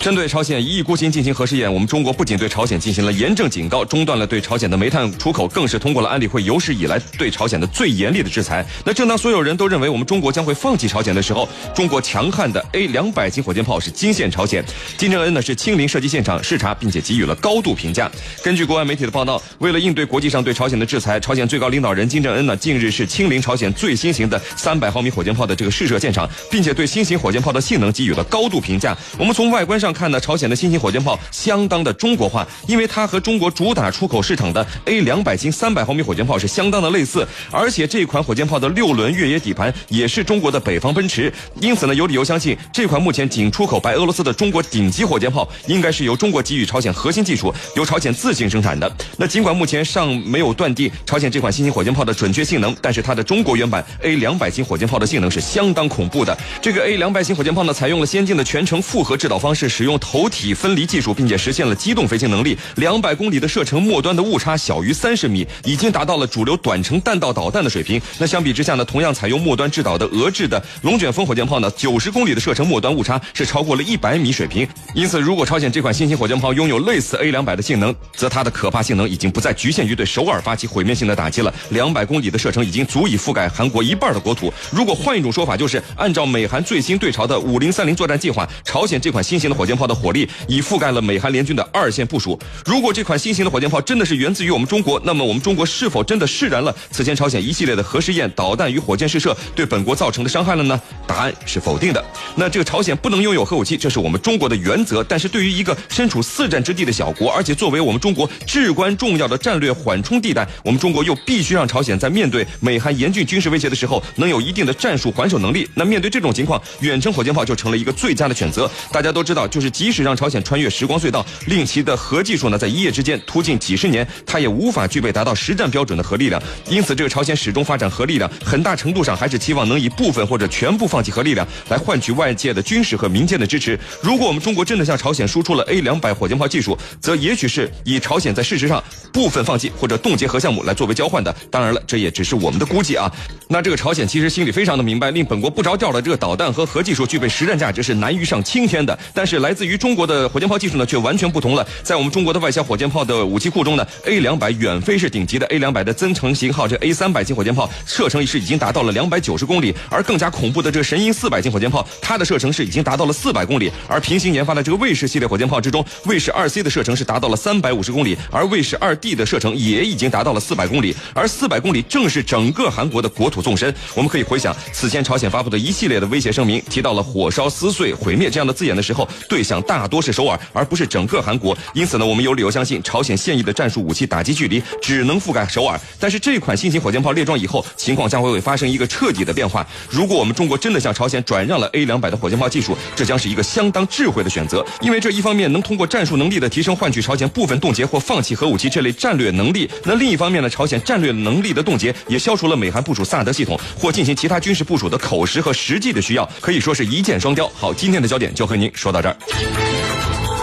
针对朝鲜一意孤行进行核试验，我们中国不仅对朝鲜进行了严正警告，中断了对朝鲜的煤炭出口，更是通过了安理会有史以来对朝鲜的最严厉的制裁。那正当所有人都认为我们中国将会放弃朝鲜的时候，中国强悍的 A 两百型火箭炮是惊现朝鲜。金正恩呢是亲临射击现场视察，并且给予了高度评价。根据国外媒体的报道，为了应对国际上对朝鲜的制裁，朝鲜最高领导人金正恩呢近日是亲临朝鲜最新型的三百毫米火箭炮的这个试射现场，并且对新型火箭炮的性能给予了高度评价。我们从外观上看呢，朝鲜的新型火箭炮相当的中国化，因为它和中国主打出口市场的 A 两百型三百毫米火箭炮是相当的类似，而且这款火箭炮的六轮越野底盘也是中国的北方奔驰，因此呢，有理由相信这款目前仅出口白俄罗斯的中国顶级火箭炮，应该是由中国给予朝鲜核心技术，由朝鲜自行生产的。那尽管目前尚没有断定朝鲜这款新型火箭炮的准确性能，但是它的中国原版 A 两百型火箭炮的性能是相当恐怖的。这个 A 两百型火箭炮呢，采用了先进的全程复合制导方式，使用头体分。离技术，并且实现了机动飞行能力。两百公里的射程末端的误差小于三十米，已经达到了主流短程弹道导弹的水平。那相比之下呢，同样采用末端制导的俄制的龙卷风火箭炮呢，九十公里的射程末端误差是超过了一百米水平。因此，如果朝鲜这款新型火箭炮拥有类似 A 两百的性能，则它的可怕性能已经不再局限于对首尔发起毁灭性的打击了。两百公里的射程已经足以覆盖韩国一半的国土。如果换一种说法，就是按照美韩最新对朝的五零三零作战计划，朝鲜这款新型的火箭炮的火力。已覆盖了美韩联军的二线部署。如果这款新型的火箭炮真的是源自于我们中国，那么我们中国是否真的释然了此前朝鲜一系列的核试验、导弹与火箭试射对本国造成的伤害了呢？答案是否定的。那这个朝鲜不能拥有核武器，这是我们中国的原则。但是对于一个身处四战之地的小国，而且作为我们中国至关重要的战略缓冲地带，我们中国又必须让朝鲜在面对美韩严峻军事威胁的时候，能有一定的战术还手能力。那面对这种情况，远程火箭炮就成了一个最佳的选择。大家都知道，就是即使让朝鲜穿越时光隧道，令其的核技术呢在一夜之间突进几十年，它也无法具备达到实战标准的核力量。因此，这个朝鲜始终发展核力量，很大程度上还是期望能以部分或者全部放弃核力量，来换取外界的军事和民间的支持。如果我们中国真的向朝鲜输出了 A 两百火箭炮技术，则也许是以朝鲜在事实上部分放弃或者冻结核项目来作为交换的。当然了，这也只是我们的估计啊。那这个朝鲜其实心里非常的明白，令本国不着调的这个导弹和核技术具备实战价值是难于上青天的。但是来自于中国的火箭炮技术呢，却完全不同了。在我们中国的外销火箭炮的武器库中呢，A 两百远非是顶级的。A 两百的增程型号这 A 三百型火箭炮射程是已经达到了两百九十公里，而更加恐怖的这个神鹰四百型火箭炮，它的射程是已经达到了四百公里。而平行研发的这个卫士系列火箭炮之中，卫士二 C 的射程是达到了三百五十公里，而卫士二 D 的射程也已经达到了四百公里。而四百公里正是整个韩国的国土纵深。我们可以回想此前朝鲜发布的一系列的威胁声明，提到了火烧、撕碎、毁灭这样的字眼的时候，对象大多是首尔，而不是整个韩国。因此呢，我们有理由相信，朝鲜现役的战术武器打击距离只能覆盖首尔。但是这款新型火箭炮列装以后，情况将会会发生一个彻底的变化。如果我们中国真的向朝鲜转让了 A 两百的火箭炮技术，这将是一个相当智慧的选择，因为这一方面能通过战术能力的提升换取朝鲜部分冻结或放弃核武器这类战略能力。那另一方面呢，朝鲜战略能力的冻结也消除了美韩部署萨德系统或进行其他军事部署的口实和实际的需要，可以说是一箭双雕。好，今天的焦点就和您说到这这儿。